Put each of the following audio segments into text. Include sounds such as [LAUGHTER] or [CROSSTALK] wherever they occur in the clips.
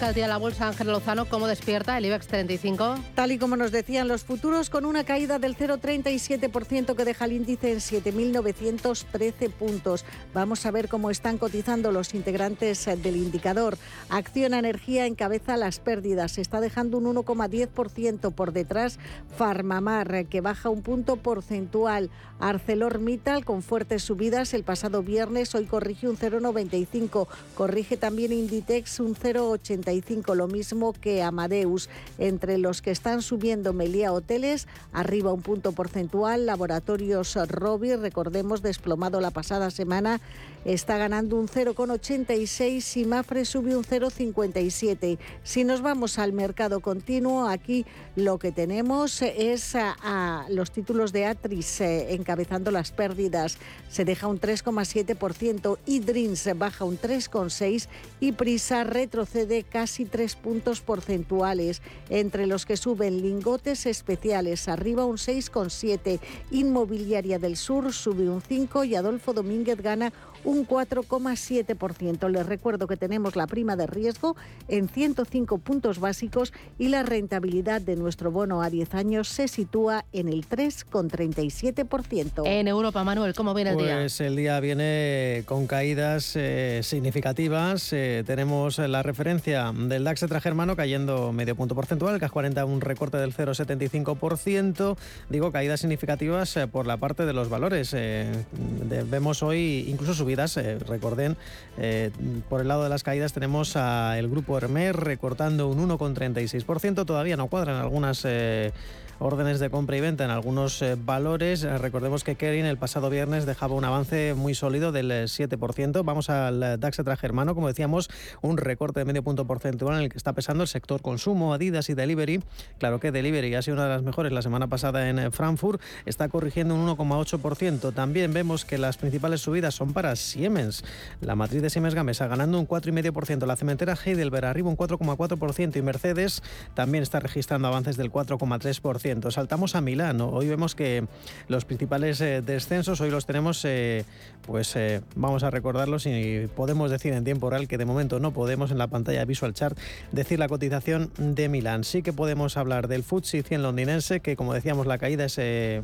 Arranca el día la bolsa Ángel Lozano. ¿Cómo despierta el IBEX 35? Tal y como nos decían los futuros, con una caída del 0,37% que deja el índice en 7.913 puntos. Vamos a ver cómo están cotizando los integrantes del indicador. Acción Energía encabeza las pérdidas. Está dejando un 1,10% por detrás. Farmamar, que baja un punto porcentual. ArcelorMittal, con fuertes subidas el pasado viernes, hoy corrige un 0,95. Corrige también Inditex un 0,80 85, lo mismo que Amadeus. Entre los que están subiendo Melía Hoteles, arriba un punto porcentual, Laboratorios Robi, recordemos, desplomado la pasada semana, está ganando un 0,86 y Mafre sube un 0,57. Si nos vamos al mercado continuo, aquí lo que tenemos es a, los títulos de Atris eh, encabezando las pérdidas. Se deja un 3,7% y Dreams baja un 3,6% y Prisa retrocede de casi tres puntos porcentuales, entre los que suben lingotes especiales, arriba un 6,7, Inmobiliaria del Sur sube un 5 y Adolfo Domínguez gana un 4,7%. Les recuerdo que tenemos la prima de riesgo en 105 puntos básicos y la rentabilidad de nuestro bono a 10 años se sitúa en el 3,37%. En Europa, Manuel, ¿cómo viene el día? Pues el día viene con caídas eh, significativas. Eh, tenemos la referencia del DAX germano cayendo medio punto porcentual, el CAC 40 un recorte del 0,75%. Digo, caídas significativas eh, por la parte de los valores. vemos hoy incluso subir eh, recorden, eh, por el lado de las caídas tenemos al grupo Hermes recortando un 1,36%. Todavía no cuadran algunas eh, órdenes de compra y venta en algunos eh, valores. Eh, recordemos que Kering el pasado viernes dejaba un avance muy sólido del 7%. Eh, Vamos al DAX germano, como decíamos, un recorte de medio punto porcentual en el que está pesando el sector consumo, Adidas y Delivery. Claro que Delivery ha sido una de las mejores la semana pasada en Frankfurt, está corrigiendo un 1,8%. También vemos que las principales subidas son para Siemens. La matriz de Siemens Gamesa ganando un 4,5%. La cementera Heidelberg arriba un 4,4% y Mercedes también está registrando avances del 4,3%. Saltamos a Milán. Hoy vemos que los principales eh, descensos, hoy los tenemos, eh, pues eh, vamos a recordarlos y podemos decir en tiempo real que de momento no podemos en la pantalla Visual Chart decir la cotización de Milán. Sí que podemos hablar del FTSE 100 londinense, que como decíamos la caída es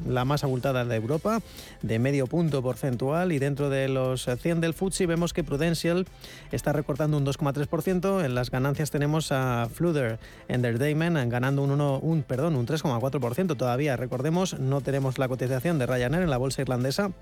la más abultada de Europa, de medio punto porcentual y dentro de los 100 del FTSE vemos que Prudential está recortando un 2,3%. En las ganancias tenemos a Flutter Entertainment ganando un, 1, un, perdón, un 3,4% todavía. Recordemos, no tenemos la cotización de Ryanair en la bolsa irlandesa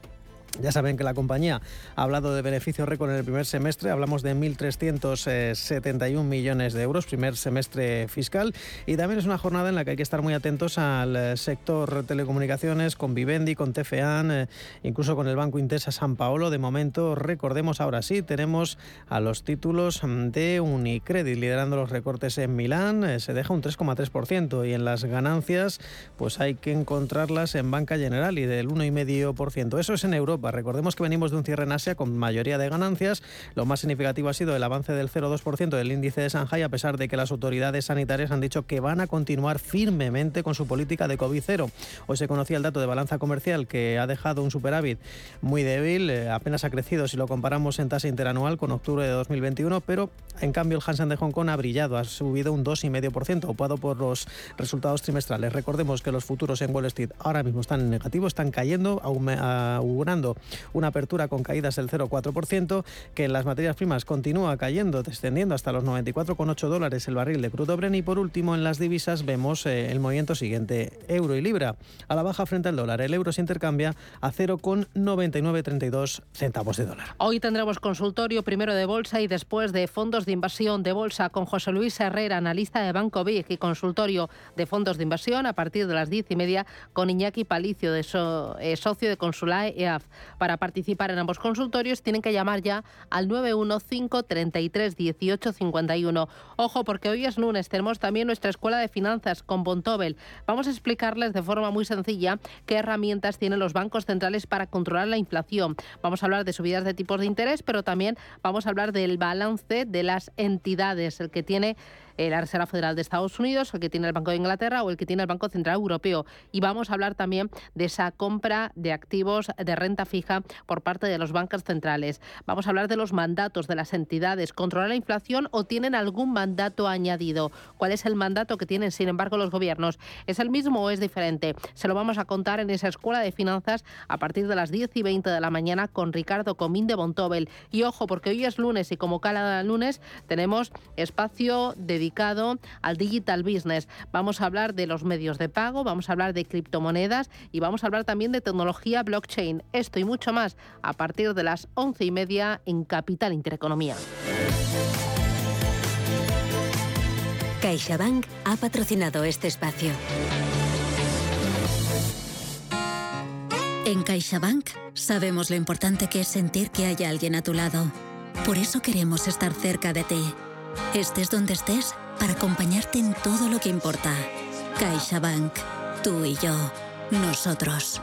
ya saben que la compañía ha hablado de beneficios récord en el primer semestre, hablamos de 1.371 millones de euros, primer semestre fiscal, y también es una jornada en la que hay que estar muy atentos al eh, sector telecomunicaciones, con Vivendi, con TFAN, eh, incluso con el Banco Intesa San Paolo. De momento, recordemos ahora sí, tenemos a los títulos de Unicredit liderando los recortes en Milán, eh, se deja un 3,3% y en las ganancias pues hay que encontrarlas en Banca General y del 1,5%. Eso es en Europa. Recordemos que venimos de un cierre en Asia con mayoría de ganancias. Lo más significativo ha sido el avance del 0,2% del índice de Shanghai, a pesar de que las autoridades sanitarias han dicho que van a continuar firmemente con su política de COVID-0. Hoy se conocía el dato de balanza comercial que ha dejado un superávit muy débil, eh, apenas ha crecido si lo comparamos en tasa interanual con octubre de 2021, pero en cambio el Hansen de Hong Kong ha brillado, ha subido un 2,5%, ocupado por los resultados trimestrales. Recordemos que los futuros en Wall Street ahora mismo están en negativo, están cayendo, augurando una apertura con caídas del 0,4%, que en las materias primas continúa cayendo, descendiendo hasta los 94,8 dólares el barril de crudo Bren y por último en las divisas vemos eh, el movimiento siguiente, euro y libra a la baja frente al dólar, el euro se intercambia a 0,9932 centavos de dólar. Hoy tendremos consultorio primero de bolsa y después de fondos de inversión de bolsa con José Luis Herrera, analista de Banco Big y consultorio de fondos de inversión a partir de las diez y media con Iñaki Palicio, eh, socio de Consulae EAF. Para participar en ambos consultorios tienen que llamar ya al 915 33 18 51. Ojo, porque hoy es lunes, tenemos también nuestra escuela de finanzas con Bontobel. Vamos a explicarles de forma muy sencilla qué herramientas tienen los bancos centrales para controlar la inflación. Vamos a hablar de subidas de tipos de interés, pero también vamos a hablar del balance de las entidades, el que tiene la Reserva Federal de Estados Unidos, el que tiene el Banco de Inglaterra o el que tiene el Banco Central Europeo. Y vamos a hablar también de esa compra de activos de renta fija por parte de los bancos centrales. Vamos a hablar de los mandatos de las entidades. ¿Controlar la inflación o tienen algún mandato añadido? ¿Cuál es el mandato que tienen, sin embargo, los gobiernos? ¿Es el mismo o es diferente? Se lo vamos a contar en esa escuela de finanzas a partir de las 10 y 20 de la mañana con Ricardo Comín de Bontobel. Y ojo, porque hoy es lunes y como cada lunes tenemos espacio de dedicado al digital business. Vamos a hablar de los medios de pago, vamos a hablar de criptomonedas y vamos a hablar también de tecnología blockchain. Esto y mucho más a partir de las once y media en Capital Intereconomía. CaixaBank ha patrocinado este espacio. En CaixaBank sabemos lo importante que es sentir que hay alguien a tu lado. Por eso queremos estar cerca de ti estés donde estés, para acompañarte en todo lo que importa. CaixaBank, tú y yo, nosotros.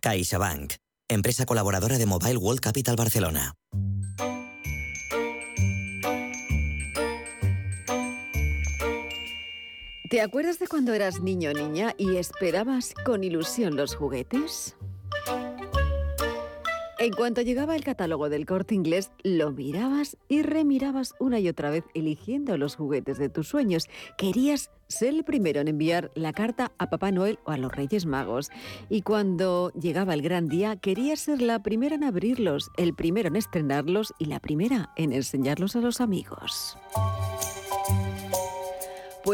CaixaBank, empresa colaboradora de Mobile World Capital Barcelona. ¿Te acuerdas de cuando eras niño o niña y esperabas con ilusión los juguetes? En cuanto llegaba el catálogo del corte inglés, lo mirabas y remirabas una y otra vez eligiendo los juguetes de tus sueños. Querías ser el primero en enviar la carta a Papá Noel o a los Reyes Magos. Y cuando llegaba el gran día, querías ser la primera en abrirlos, el primero en estrenarlos y la primera en enseñarlos a los amigos.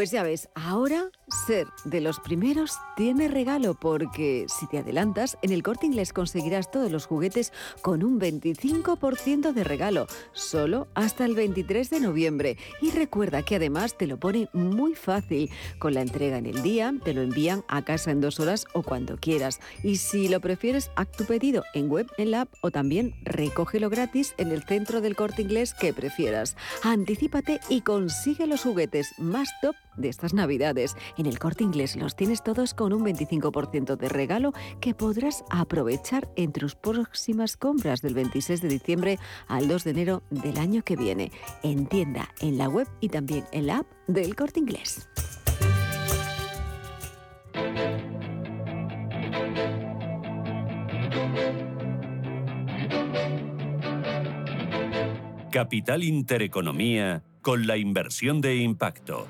Pues ya ves, ahora ser de los primeros tiene regalo porque si te adelantas, en el corte inglés conseguirás todos los juguetes con un 25% de regalo, solo hasta el 23 de noviembre. Y recuerda que además te lo pone muy fácil. Con la entrega en el día, te lo envían a casa en dos horas o cuando quieras. Y si lo prefieres, haz tu pedido en web, en la app o también recógelo gratis en el centro del corte inglés que prefieras. Anticípate y consigue los juguetes más top de estas navidades. En el corte inglés los tienes todos con un 25% de regalo que podrás aprovechar en tus próximas compras del 26 de diciembre al 2 de enero del año que viene. En tienda, en la web y también en la app del corte inglés. Capital Intereconomía con la inversión de impacto.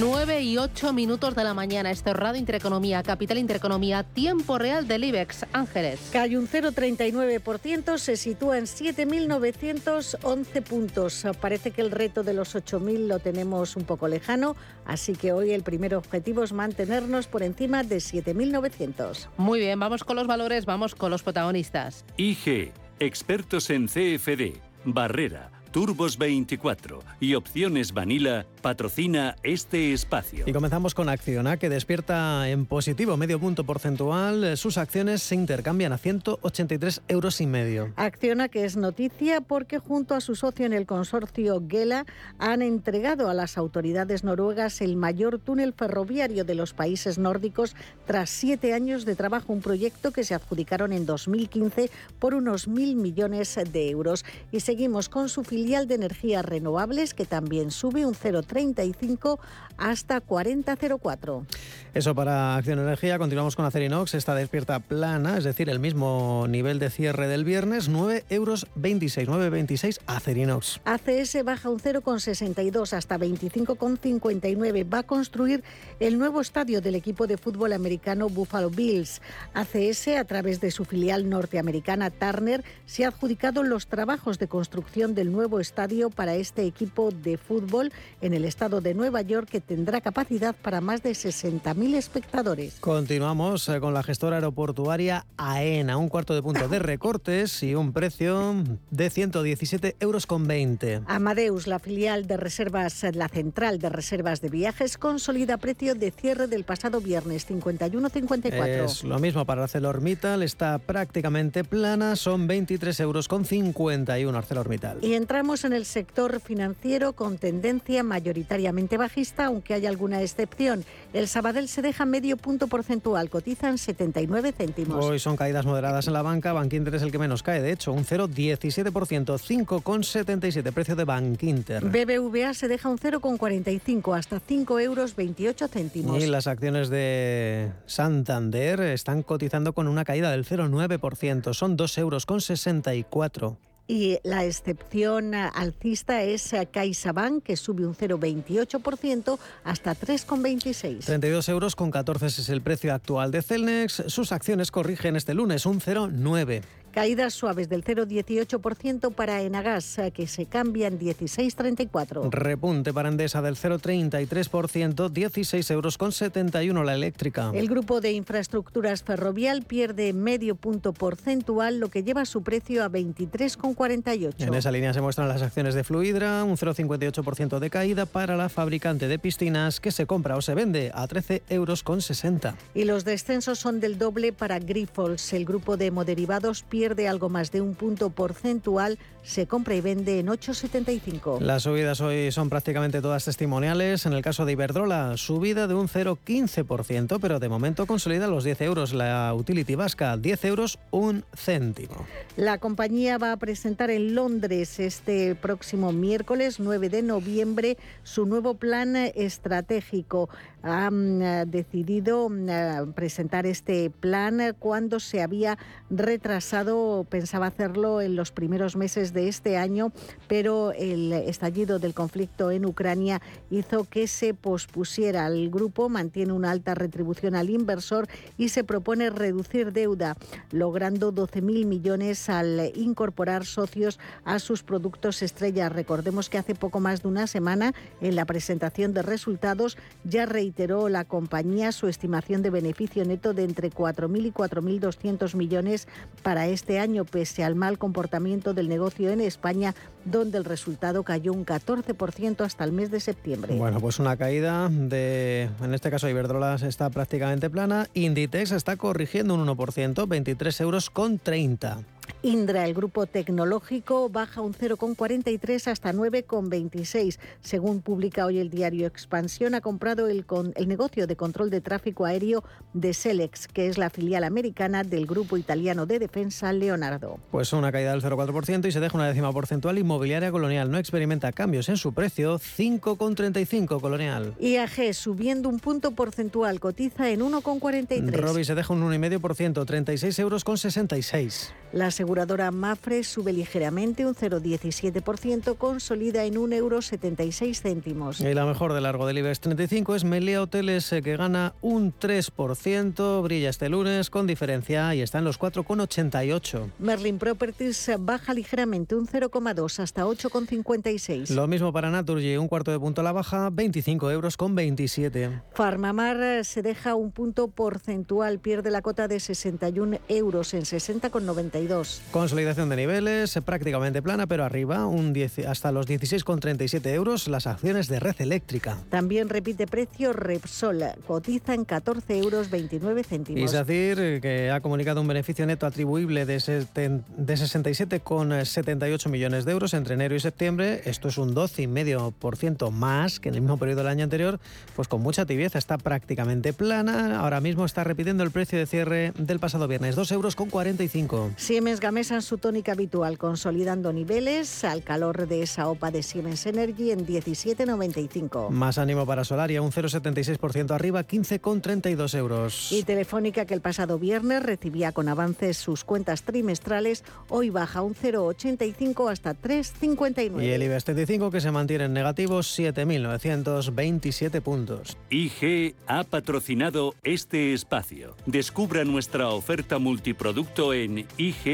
9 y 8 minutos de la mañana. Este Radio Intereconomía, Capital Intereconomía, tiempo real del IBEX. Ángeles. Cae un 0,39%, se sitúa en 7.911 puntos. Parece que el reto de los 8.000 lo tenemos un poco lejano, así que hoy el primer objetivo es mantenernos por encima de 7.900. Muy bien, vamos con los valores, vamos con los protagonistas. IG, expertos en CFD, Barrera, Turbos 24 y Opciones Vanilla patrocina este espacio. Y comenzamos con Acciona, que despierta en positivo medio punto porcentual. Sus acciones se intercambian a 183 euros y medio. Acciona, que es noticia porque junto a su socio en el consorcio Gela han entregado a las autoridades noruegas el mayor túnel ferroviario de los países nórdicos tras siete años de trabajo. Un proyecto que se adjudicaron en 2015 por unos mil millones de euros. Y seguimos con su filial de energías renovables que también sube un 0,35 hasta 40,04. Eso para Acción Energía. Continuamos con Acerinox. Esta despierta plana, es decir, el mismo nivel de cierre del viernes, 9 euros 26, 9,26 Acerinox. ACS baja un 0,62 hasta 25,59. Va a construir el nuevo estadio del equipo de fútbol americano Buffalo Bills. ACS, a través de su filial norteamericana Turner, se ha adjudicado los trabajos de construcción del nuevo nuevo estadio para este equipo de fútbol en el estado de Nueva York que tendrá capacidad para más de 60.000 espectadores. Continuamos eh, con la gestora aeroportuaria AENA, un cuarto de punto de [LAUGHS] recortes y un precio de 117 euros con 20. Amadeus, la filial de reservas, la central de reservas de viajes, consolida precio de cierre del pasado viernes 51,54. Es lo mismo para ArcelorMittal, está prácticamente plana, son 23 euros con 51 ArcelorMittal. Y entramos en el sector financiero con tendencia mayoritariamente bajista, aunque hay alguna excepción. El Sabadell se deja medio punto porcentual, cotizan 79 céntimos. Hoy son caídas moderadas en la banca, Bankinter es el que menos cae, de hecho, un 0,17%, 5,77 precio de Bankinter. BBVA se deja un 0,45 hasta 5 euros 28 céntimos. Y las acciones de Santander están cotizando con una caída del 0,9%, son 2 euros con 64. Y la excepción alcista es CaixaBank, que sube un 0,28% hasta 3,26. 32 euros con 14 es el precio actual de Celnex. Sus acciones corrigen este lunes un 0,9. Caídas suaves del 0,18% para Enagas, que se cambia en 16,34. Repunte para Endesa del 0,33%, 16 euros con 71 la eléctrica. El grupo de infraestructuras ferrovial pierde medio punto porcentual, lo que lleva su precio a 23,48. En esa línea se muestran las acciones de Fluidra, un 0,58% de caída para la fabricante de piscinas, que se compra o se vende a 13 euros con 60. Y los descensos son del doble para Grifols. El grupo de moderivados pierde pierde algo más de un punto porcentual, se compra y vende en 8,75. Las subidas hoy son prácticamente todas testimoniales. En el caso de Iberdrola, subida de un 0,15%, pero de momento consolida los 10 euros. La utility vasca, 10 euros, un céntimo. La compañía va a presentar en Londres este próximo miércoles 9 de noviembre su nuevo plan estratégico. Ha mm, decidido mm, presentar este plan cuando se había retrasado pensaba hacerlo en los primeros meses de este año, pero el estallido del conflicto en Ucrania hizo que se pospusiera. El grupo mantiene una alta retribución al inversor y se propone reducir deuda, logrando 12.000 millones al incorporar socios a sus productos estrella. Recordemos que hace poco más de una semana, en la presentación de resultados, ya reiteró la compañía su estimación de beneficio neto de entre 4.000 y 4.200 millones para este este año, pese al mal comportamiento del negocio en España, donde el resultado cayó un 14% hasta el mes de septiembre. Bueno, pues una caída de, en este caso Iberdrola está prácticamente plana, Inditex está corrigiendo un 1%, 23 euros con 30. Indra, el grupo tecnológico, baja un 0,43 hasta 9,26. Según publica hoy el diario Expansión, ha comprado el, el negocio de control de tráfico aéreo de Selex, que es la filial americana del grupo italiano de defensa Leonardo. Pues una caída del 0,4% y se deja una décima porcentual. Inmobiliaria Colonial no experimenta cambios en su precio, 5,35 Colonial. IAG subiendo un punto porcentual, cotiza en 1,43. Robi se deja un 1,5%, 36 euros con 66. La aseguradora Mafre sube ligeramente un 0,17%, consolida en 1,76 euros. Y la mejor de largo del IBEX 35 es Melia Hoteles, eh, que gana un 3%, brilla este lunes con diferencia y está en los 4,88. Merlin Properties baja ligeramente un 0,2 hasta 8,56. Lo mismo para Naturgy, un cuarto de punto a la baja, 25 euros con 27. Farmamar se deja un punto porcentual, pierde la cota de 61 euros en 60,92. Consolidación de niveles, prácticamente plana, pero arriba, un 10, hasta los 16,37 euros las acciones de red eléctrica. También repite precio Repsol, cotiza en 14 euros 29 céntimos. Y decir que ha comunicado un beneficio neto atribuible de, de 67,78 millones de euros entre enero y septiembre. Esto es un 12,5% más que en el mismo periodo del año anterior, pues con mucha tibieza, está prácticamente plana. Ahora mismo está repitiendo el precio de cierre del pasado viernes, 2 euros con 45. Siemens Gamesa en su tónica habitual, consolidando niveles al calor de esa OPA de Siemens Energy en 17,95. Más ánimo para Solaria, un 0,76% arriba, 15,32 euros. Y Telefónica, que el pasado viernes recibía con avances sus cuentas trimestrales, hoy baja un 0,85 hasta 3,59. Y el IBEX 35, que se mantiene en negativo, 7.927 puntos. IG ha patrocinado este espacio. Descubra nuestra oferta multiproducto en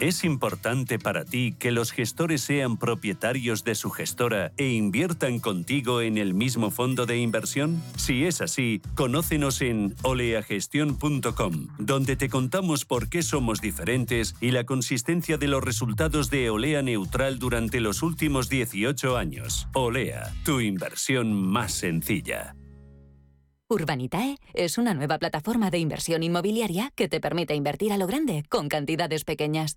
¿Es importante para ti que los gestores sean propietarios de su gestora e inviertan contigo en el mismo fondo de inversión? Si es así, conócenos en oleagestión.com, donde te contamos por qué somos diferentes y la consistencia de los resultados de Olea Neutral durante los últimos 18 años. Olea, tu inversión más sencilla. Urbanitae es una nueva plataforma de inversión inmobiliaria que te permite invertir a lo grande con cantidades pequeñas.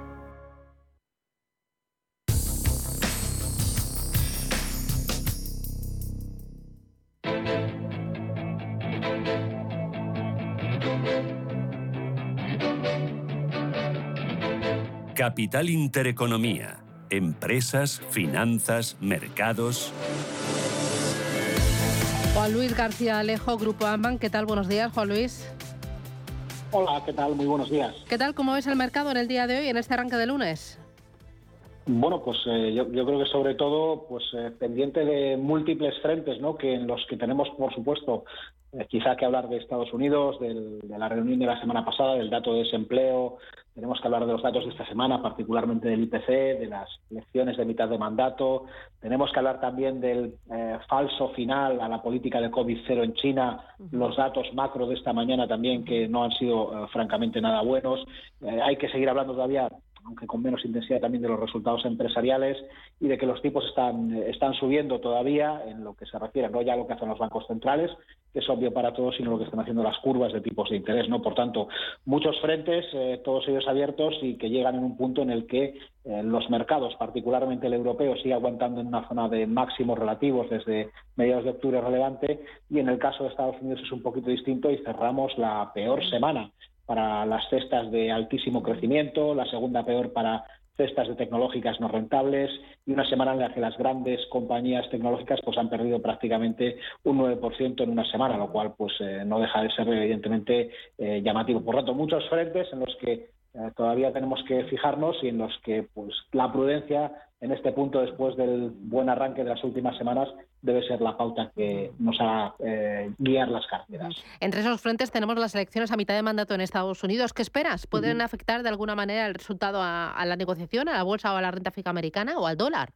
Capital Intereconomía. Empresas, finanzas, mercados. Juan Luis García Alejo, Grupo Amban. ¿Qué tal? Buenos días, Juan Luis. Hola, ¿qué tal? Muy buenos días. ¿Qué tal? ¿Cómo ves el mercado en el día de hoy, en este arranque de lunes? Bueno, pues eh, yo, creo que sobre todo pues eh, pendiente de múltiples frentes, ¿no? Que en los que tenemos, por supuesto, eh, quizá que hablar de Estados Unidos, de la reunión de la semana pasada, del dato de desempleo, tenemos que hablar de los datos de esta semana, particularmente del IPC, de las elecciones de mitad de mandato, tenemos que hablar también del falso final a la política de COVID-0 en China, los datos macro de esta mañana también que no han sido francamente nada buenos. hay que seguir hablando todavía aunque con menos intensidad también de los resultados empresariales y de que los tipos están, están subiendo todavía en lo que se refiere no ya a lo que hacen los bancos centrales, que es obvio para todos, sino lo que están haciendo las curvas de tipos de interés. ¿no? Por tanto, muchos frentes, eh, todos ellos abiertos y que llegan en un punto en el que eh, los mercados, particularmente el europeo, sigue aguantando en una zona de máximos relativos desde mediados de octubre relevante y en el caso de Estados Unidos es un poquito distinto y cerramos la peor semana para las cestas de altísimo crecimiento, la segunda peor para cestas de tecnológicas no rentables y una semana en la que las grandes compañías tecnológicas pues han perdido prácticamente un 9% en una semana, lo cual pues eh, no deja de ser evidentemente eh, llamativo. Por lo tanto, muchos frentes en los que eh, todavía tenemos que fijarnos y en los que pues la prudencia en este punto, después del buen arranque de las últimas semanas, debe ser la pauta que nos haga eh, guiar las carteras. Entre esos frentes tenemos las elecciones a mitad de mandato en Estados Unidos. ¿Qué esperas? ¿Pueden afectar de alguna manera el resultado a, a la negociación, a la bolsa o a la renta fija americana o al dólar?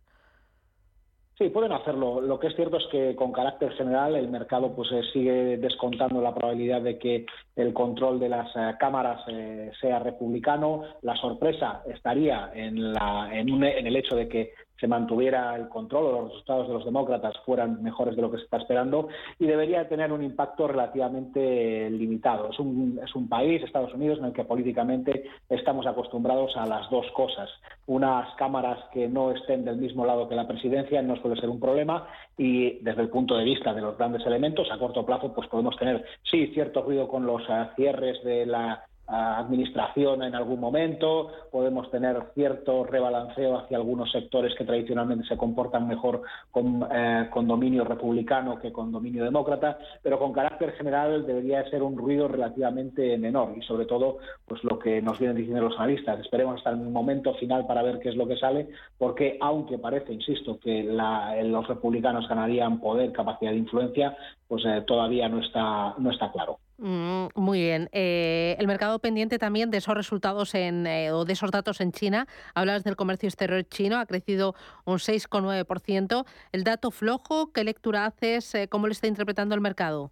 Sí, pueden hacerlo. Lo que es cierto es que con carácter general el mercado pues eh, sigue descontando la probabilidad de que el control de las eh, cámaras eh, sea republicano. La sorpresa estaría en, la, en, un, en, el hecho de que se mantuviera el control o los resultados de los demócratas fueran mejores de lo que se está esperando y debería tener un impacto relativamente limitado. Es un, es un país, Estados Unidos, en el que políticamente estamos acostumbrados a las dos cosas. Unas cámaras que no estén del mismo lado que la presidencia no suele ser un problema y desde el punto de vista de los grandes elementos, a corto plazo, pues podemos tener, sí, cierto ruido con los eh, cierres de la administración en algún momento, podemos tener cierto rebalanceo hacia algunos sectores que tradicionalmente se comportan mejor con, eh, con, dominio republicano que con dominio demócrata, pero con carácter general debería ser un ruido relativamente menor y sobre todo pues lo que nos vienen diciendo los analistas. Esperemos hasta el momento final para ver qué es lo que sale, porque aunque parece, insisto, que los republicanos ganarían poder, capacidad de influencia, pues eh, todavía no está, no está claro. Mm, muy bien. Eh, el mercado pendiente también de esos resultados en, eh, o de esos datos en China. Hablas del comercio exterior chino, ha crecido un 6,9%. El dato flojo, ¿qué lectura haces? Eh, ¿Cómo le está interpretando el mercado?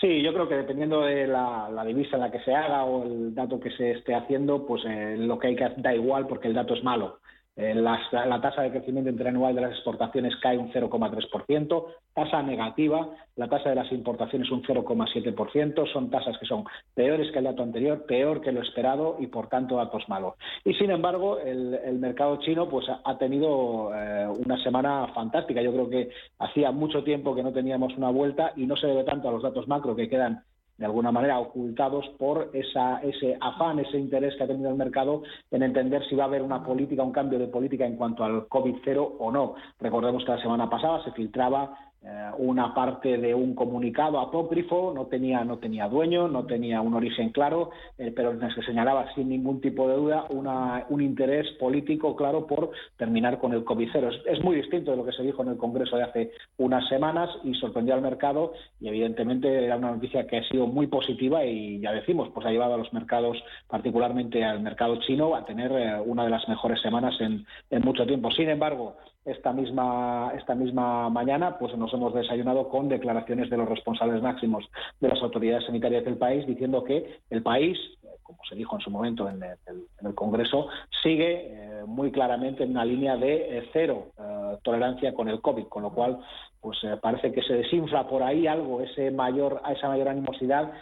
Sí, yo creo que dependiendo de la, divisa en la que se haga o el dato que se esté haciendo, pues lo que hay que da igual porque el dato es malo. Eh, la, tasa de crecimiento interanual de las exportaciones cae un 0,3%, tasa negativa, la tasa de las importaciones un 0,7%, son tasas que son peores que el dato anterior, peor que lo esperado y por tanto datos malos. Y sin embargo, el, mercado chino pues ha tenido eh, una semana fantástica. Yo creo que hacía mucho tiempo que no teníamos una vuelta y no se debe tanto a los datos macro que quedan de alguna manera ocultados por esa, ese afán, ese interés que ha tenido el mercado en entender si va a haber una política, un cambio de política en cuanto al COVID-0 o no. Recordemos que la semana pasada se filtraba eh, una parte de un comunicado apócrifo, no tenía, no tenía dueño, no tenía un origen claro, eh, pero se señalaba sin ningún tipo de duda un interés político claro por terminar con el COVID-0. Es, muy distinto de lo que se dijo en el Congreso de hace unas semanas y sorprendió al mercado y evidentemente era una noticia que ha sido muy positiva y ya decimos, pues ha llevado a los mercados, particularmente al mercado chino, a tener eh, una de las mejores semanas en mucho tiempo. Sin embargo, esta misma, esta misma mañana pues nos hemos desayunado con declaraciones de los responsables máximos de las autoridades sanitarias del país diciendo que el país, como se dijo en su momento en el, Congreso, sigue eh, muy claramente en una línea de eh, cero eh, tolerancia con el COVID, con lo cual pues parece que se desinfla por ahí algo ese mayor, esa mayor animosidad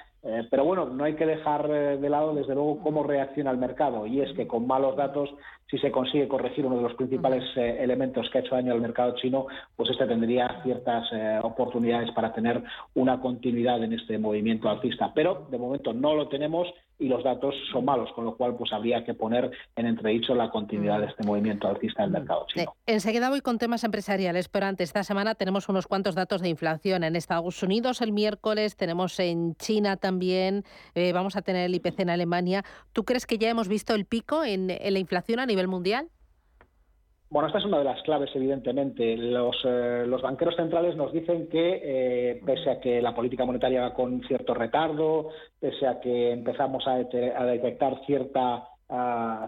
pero bueno, no hay que dejar de lado, desde luego, cómo reacciona el mercado. Y es que con malos datos si se consigue corregir uno de los principales eh, elementos que ha hecho daño al mercado chino, pues este tendría ciertas eh, oportunidades para tener una continuidad en este movimiento alcista. Pero de momento no lo tenemos y los datos son malos, con lo cual pues habría que poner en entredicho la continuidad de este movimiento alcista del mercado chino. enseguida voy con temas empresariales, pero antes esta semana tenemos unos cuantos datos de inflación en Estados Unidos el miércoles, tenemos en China también, eh, vamos a tener el IPC en Alemania. ¿Tú crees que ya hemos visto el pico en la inflación a nivel mundial? Bueno, esta es una de las claves, evidentemente. Los, eh, banqueros centrales nos dicen que, eh, pese a que la política monetaria va con cierto retardo, pese a que empezamos a, detectar cierta,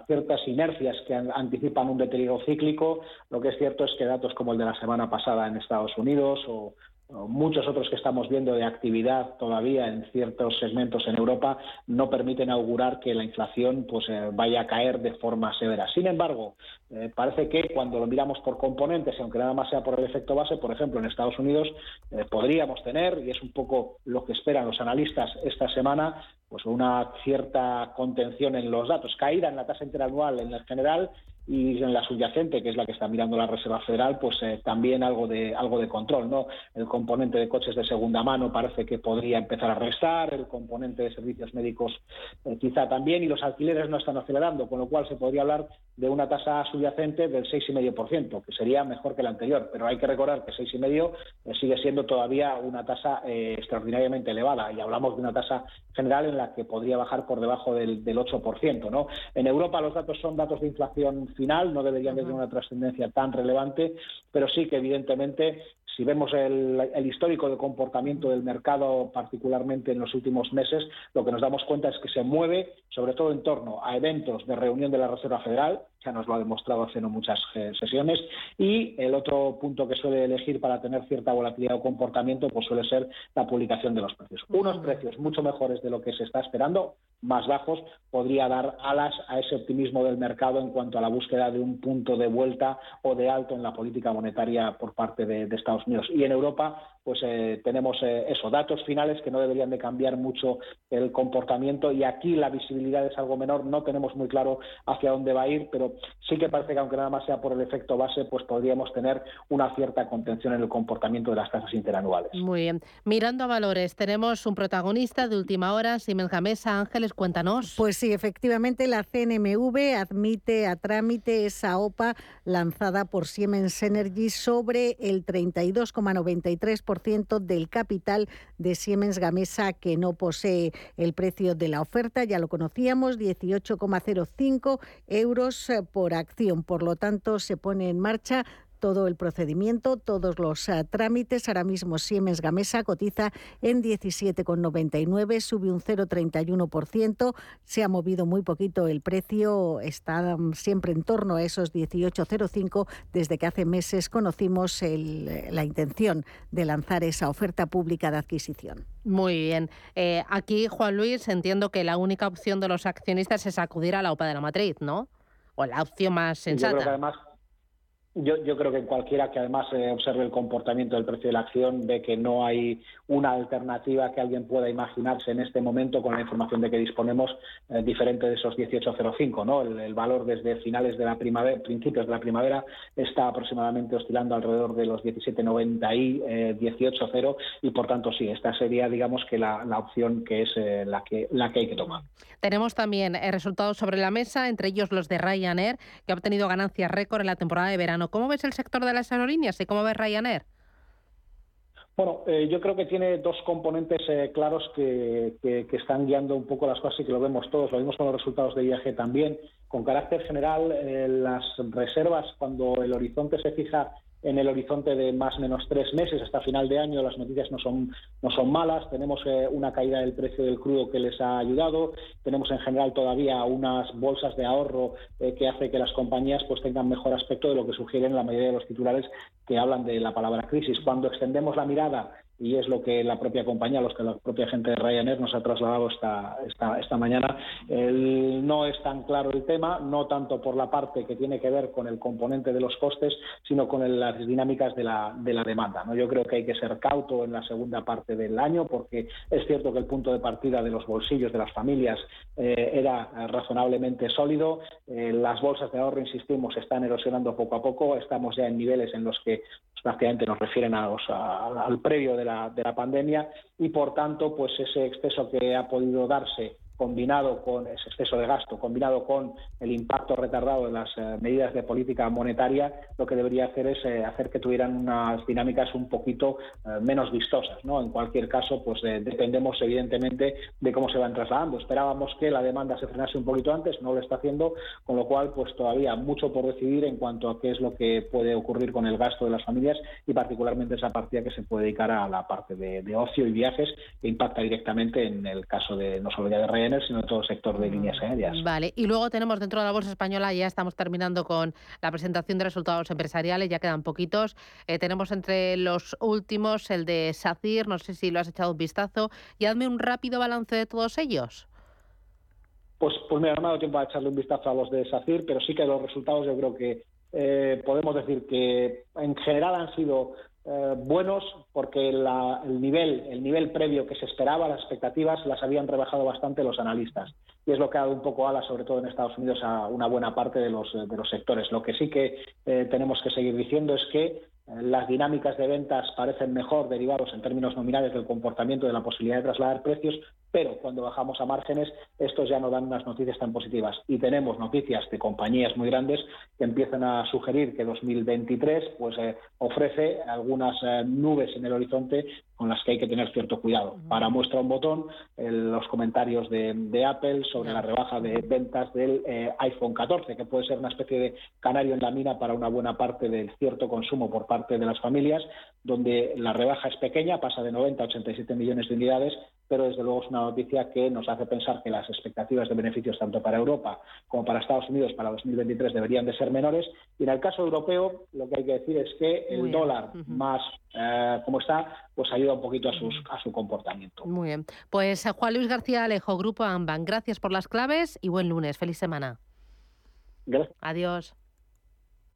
ciertas inercias que anticipan un deterioro cíclico, lo que es cierto es que datos como el de la semana pasada en Estados Unidos o, muchos otros que estamos viendo de actividad todavía en ciertos segmentos en Europa no permiten augurar que la inflación pues eh, vaya a caer de forma severa. Sin embargo, eh, parece que cuando lo miramos por componentes, aunque nada más sea por el efecto base, por ejemplo, en Estados Unidos eh, podríamos tener, y es un poco lo que esperan los analistas esta semana, pues una cierta contención en los datos, caída en la tasa interanual en el general y en la subyacente, que es la que está mirando la Reserva Federal, pues eh, también algo de algo de control, ¿no? El componente de coches de segunda mano parece que podría empezar a restar, el componente de servicios médicos eh, quizá también, y los alquileres no están acelerando, con lo cual se podría hablar de una tasa subyacente del 6,5%, que sería mejor que la anterior, pero hay que recordar que 6,5 eh, sigue siendo todavía una tasa extraordinariamente elevada, y hablamos de una tasa general en la que podría bajar por debajo del, del 8%, ¿no? En Europa los datos son datos de inflación final, no deberían tener una trascendencia tan relevante, pero sí que evidentemente si vemos el, histórico de comportamiento del mercado, particularmente en los últimos meses, lo que nos damos cuenta es que se mueve sobre todo en torno a eventos de reunión de la Reserva Federal, ya nos lo ha demostrado hace no muchas eh, sesiones. Y el otro punto que suele elegir para tener cierta volatilidad o comportamiento pues suele ser la publicación de los precios. Unos precios mucho mejores de lo que se está esperando, más bajos, podría dar alas a ese optimismo del mercado en cuanto a la búsqueda de un punto de vuelta o de alto en la política monetaria por parte de, Estados Unidos. Y en Europa, pues eh, tenemos eh, eso, datos finales que no deberían de cambiar mucho el comportamiento y aquí la visibilidad es algo menor, no tenemos muy claro hacia dónde va a ir, pero sí que parece que aunque nada más sea por el efecto base, pues podríamos tener una cierta contención en el comportamiento de las tasas interanuales. Muy bien. Mirando a valores, tenemos un protagonista de última hora, Siemens Gamesa. Ángeles, cuéntanos. Pues sí, efectivamente, la CNMV admite a trámite esa OPA lanzada por Siemens Energy sobre el 32,93% del capital de Siemens Gamesa que no posee el precio de la oferta. Ya lo conocíamos, 18,05 euros por acción. Por lo tanto, se pone en marcha todo el procedimiento, todos los uh, trámites. Ahora mismo Siemens Gamesa cotiza en 17,99, sube un 0,31%. Se ha movido muy poquito el precio, está um, siempre en torno a esos 18,05 desde que hace meses conocimos el, la intención de lanzar esa oferta pública de adquisición. Muy bien. Eh, aquí, Juan Luis, entiendo que la única opción de los accionistas es acudir a la OPA de la matriz, ¿no? O la opción más sensata. Yo, yo, creo que cualquiera que además eh, observe el comportamiento del precio de la acción ve que no hay una alternativa que alguien pueda imaginarse en este momento con la información de que disponemos eh, diferente de esos 18.05. ¿no? El, valor desde finales de la primavera, principios de la primavera, está aproximadamente oscilando alrededor de los 17.90 y 18.0 eh, y por tanto sí, esta sería digamos que la, la opción que es la, que, la que hay que tomar. Tenemos también resultados sobre la mesa, entre ellos los de Ryanair, que ha obtenido ganancias récord en la temporada de verano ¿Cómo ves el sector de las aerolíneas y cómo ves Ryanair? Bueno, eh, yo creo que tiene dos componentes eh, claros que, están guiando un poco las cosas y que lo vemos todos. Lo vimos con los resultados de viaje también. Con carácter general, eh, las reservas, cuando el horizonte se fija en el horizonte de más o menos tres meses hasta final de año las noticias no son no son malas. Tenemos eh, una caída del precio del crudo que les ha ayudado. Tenemos en general todavía unas bolsas de ahorro eh, que hace que las compañías pues tengan mejor aspecto de lo que sugieren la mayoría de los titulares que hablan de la palabra crisis. Cuando extendemos la mirada y es lo que la propia compañía, los que la propia gente de Ryanair nos ha trasladado esta, esta, esta mañana. no es tan claro el tema, no tanto por la parte que tiene que ver con el componente de los costes, sino con las dinámicas de la, de la demanda. ¿no? Yo creo que hay que ser cauto en la segunda parte del año, porque es cierto que el punto de partida de los bolsillos de las familias eh, era razonablemente sólido. Eh, las bolsas de ahorro, insistimos, están erosionando poco a poco. Estamos ya en niveles en los que prácticamente nos refieren a al previo de la, de la pandemia y por tanto pues ese exceso que ha podido darse combinado con ese exceso de gasto, combinado con el impacto retardado de las eh, medidas de política monetaria, lo que debería hacer es eh, hacer que tuvieran unas dinámicas un poquito eh, menos vistosas. ¿no? En cualquier caso, pues dependemos evidentemente de cómo se van trasladando. Esperábamos que la demanda se frenase un poquito antes, no lo está haciendo, con lo cual pues todavía mucho por decidir en cuanto a qué es lo que puede ocurrir con el gasto de las familias y particularmente esa partida que se puede dedicar a la parte de, ocio y viajes que impacta directamente en el caso de no solo ya sino todo el sector de líneas aéreas. Vale, y luego tenemos dentro de la Bolsa Española, ya estamos terminando con la presentación de resultados empresariales, ya quedan poquitos. Eh, tenemos entre los últimos el de SACIR, no sé si lo has echado un vistazo, y hazme un rápido balance de todos ellos. Pues, pues mira, no me ha dado tiempo a echarle un vistazo a los de SACIR, pero sí que los resultados yo creo que eh, podemos decir que en general han sido eh, buenos porque el nivel el nivel previo que se esperaba las expectativas las habían rebajado bastante los analistas. Y es lo que ha dado un poco ala sobre todo en Estados Unidos a una buena parte de los de los sectores. Lo que sí que eh, tenemos que seguir diciendo es que eh, las dinámicas de ventas parecen mejor derivados en términos nominales del comportamiento de la posibilidad de trasladar precios, pero cuando bajamos a márgenes, estos ya no dan unas noticias tan positivas. Y tenemos noticias de compañías muy grandes que empiezan a sugerir que 2023 pues, eh, ofrece algunas eh, nubes en el horizonte con las que hay que tener cierto cuidado. Para muestra un botón, los comentarios de, Apple sobre la rebaja de ventas del eh, iPhone 14, que puede ser una especie de canario en la mina para una buena parte del cierto consumo por parte de las familias, donde la rebaja es pequeña, pasa de 90 a 87 millones de unidades, pero desde luego es una noticia que nos hace pensar que las expectativas de beneficios tanto para Europa como para Estados Unidos para 2023 deberían de ser menores. Y en el caso europeo, lo que hay que decir es que el dólar más eh, como está, pues ayuda un poquito a, sus, a su comportamiento. Muy bien. Pues eh, Juan Luis García Alejo, Grupo Amban, gracias por las claves y buen lunes. Feliz semana. Gracias. Adiós.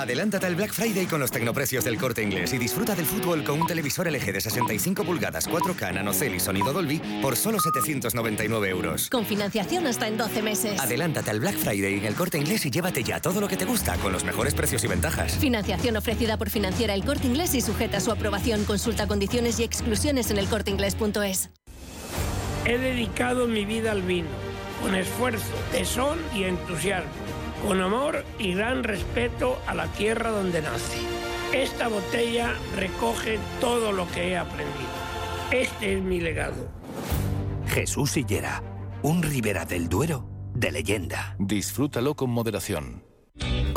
Adelántate al Black Friday con los tecnoprecios del corte inglés y disfruta del fútbol con un televisor LG de 65 pulgadas 4K nanocell y sonido Dolby por solo 799 euros. Con financiación hasta en 12 meses. Adelántate al Black Friday en el corte inglés y llévate ya todo lo que te gusta con los mejores precios y ventajas. Financiación ofrecida por financiera el corte inglés y sujeta a su aprobación. Consulta condiciones y exclusiones en elcorteinglés.es. He dedicado mi vida al vino, con esfuerzo, tesón y entusiasmo con amor y gran respeto a la tierra donde nace. Esta botella recoge todo lo que he aprendido. Este es mi legado. Jesús Sillera, un Ribera del Duero de leyenda. Disfrútalo con moderación.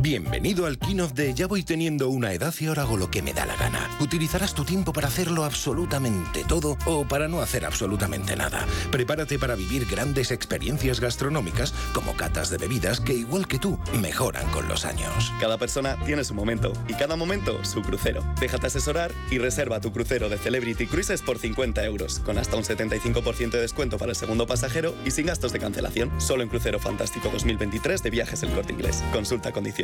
Bienvenido al keynote de Ya voy teniendo una edad y ahora hago lo que me da la gana. Utilizarás tu tiempo para hacerlo absolutamente todo o para no hacer absolutamente nada. Prepárate para vivir grandes experiencias gastronómicas como catas de bebidas que igual que tú mejoran con los años. Cada persona tiene su momento y cada momento su crucero. Déjate asesorar y reserva tu crucero de Celebrity Cruises por 50 euros, con hasta un 75% de descuento para el segundo pasajero y sin gastos de cancelación. Solo en Crucero Fantástico 2023 de Viajes El Corte Inglés. Consulta condiciones.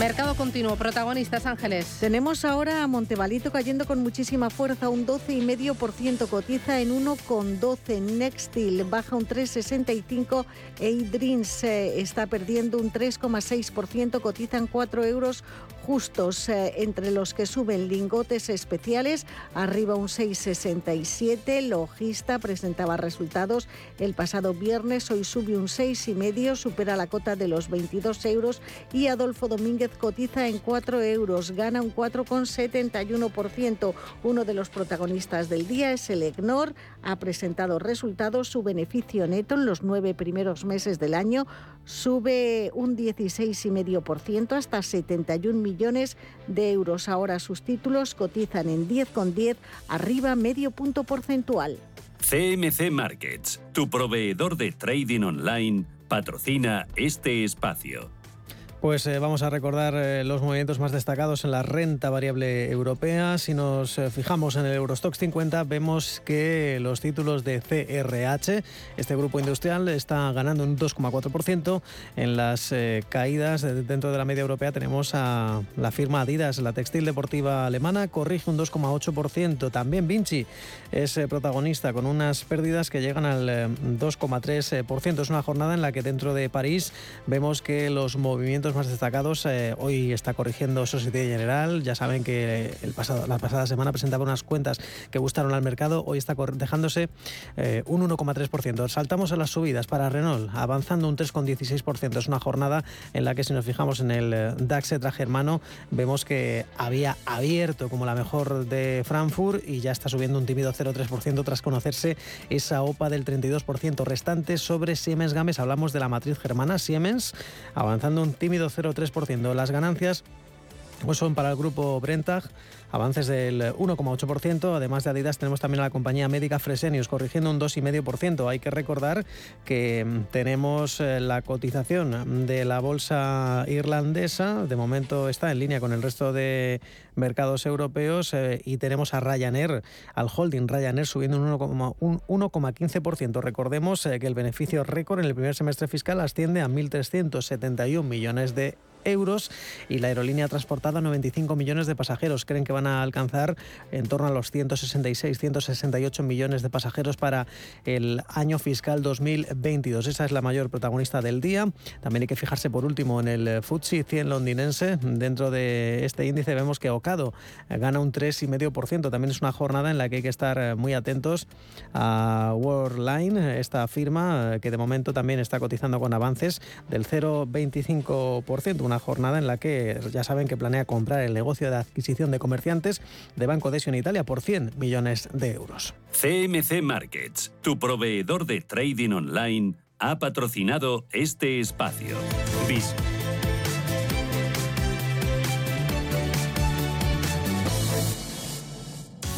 Mercado continuo, protagonistas Ángeles. Tenemos ahora a Montevalito cayendo con muchísima fuerza, un 12,5% cotiza en 1,12. Nextil baja un 3,65. Eidrins eh, está perdiendo un 3,6%, cotizan 4 euros justos eh, entre los que suben lingotes especiales, arriba un 6,67. Logista presentaba resultados el pasado viernes, hoy sube un 6,5, supera la cota de los 22 euros y Adolfo Domínguez cotiza en 4 euros, gana un 4,71%. Uno de los protagonistas del día es el EGNOR, ha presentado resultados, su beneficio neto en los nueve primeros meses del año sube un 16,5% hasta 71 millones de euros. Ahora sus títulos cotizan en 10,10, arriba medio punto porcentual. CMC Markets, tu proveedor de trading online, patrocina este espacio. Pues eh, vamos a recordar eh, los movimientos más destacados en la renta variable europea. Si nos eh, fijamos en el Eurostox 50, vemos que los títulos de CRH, este grupo industrial, está ganando un 2,4%. En las caídas dentro de la media europea tenemos a la firma Adidas, la textil deportiva alemana, corrige un 2,8%. También Vinci es protagonista con unas pérdidas que llegan al 2,3%. Es una jornada en la que dentro de París vemos que los movimientos más destacados, eh, hoy está corrigiendo Societe General. Ya saben que el pasado, la pasada semana presentaba unas cuentas que gustaron al mercado. Hoy está dejándose eh, un 1,3%. Saltamos a las subidas para Renault, avanzando un 3,16%. Es una jornada en la que si nos fijamos en el eh, DAX germano, vemos que había abierto como la mejor de Frankfurt y ya está subiendo un tímido 0,3% tras conocerse esa OPA del 32% restante sobre Siemens Games. Hablamos de la matriz germana Siemens, avanzando un tímido 0,3%. Las ganancias pues son para el grupo Brentag avances del 1,8%. Además de Adidas tenemos también a la compañía médica Fresenius corrigiendo un 2,5%. Hay que recordar que mm, tenemos eh, la cotización de la bolsa irlandesa. De momento está en línea con el resto de mercados europeos eh, y tenemos a Ryanair, al holding Ryanair subiendo un 1,15%. Recordemos eh, que el beneficio récord en el primer semestre fiscal asciende a 1.371 millones de euros y la aerolínea ha transportado 95 millones de pasajeros. Creen que van a alcanzar en torno a los 166-168 millones de pasajeros para el año fiscal 2022. Esa es la mayor protagonista del día. También hay que fijarse por último en el FTSE 100 londinense. Dentro de este índice vemos que Ocado gana un 3,5%. También es una jornada en la que hay que estar muy atentos a Worldline, esta firma que de momento también está cotizando con avances del 0,25%. Una jornada en la que ya saben que planea comprar el negocio de adquisición de comerciantes de Banco Desio en Italia por 100 millones de euros. CMC Markets, tu proveedor de trading online, ha patrocinado este espacio.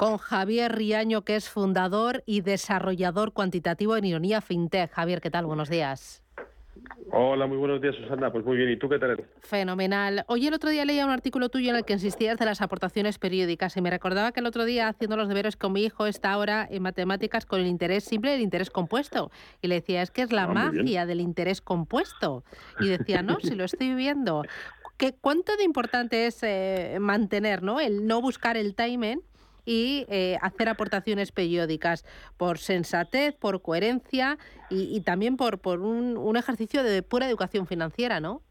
con Javier Riaño, que es fundador y desarrollador cuantitativo en Ironía FinTech. Javier, ¿qué tal? Buenos días. Hola, muy buenos días, Susana. Pues muy bien, ¿y tú qué tal? Fenomenal. Hoy el otro día leía un artículo tuyo en el que insistías de las aportaciones periódicas y me recordaba que el otro día, haciendo los deberes con mi hijo, está ahora en matemáticas con el interés simple y el interés compuesto. Y le decía, es que es la ah, magia del interés compuesto. Y decía, no, si lo estoy viendo. ¿Qué, ¿Cuánto de importante es eh, mantener, ¿no? El no buscar el timing y eh, hacer aportaciones periódicas por sensatez, por coherencia y, también por, por un, ejercicio de pura educación financiera, ¿no?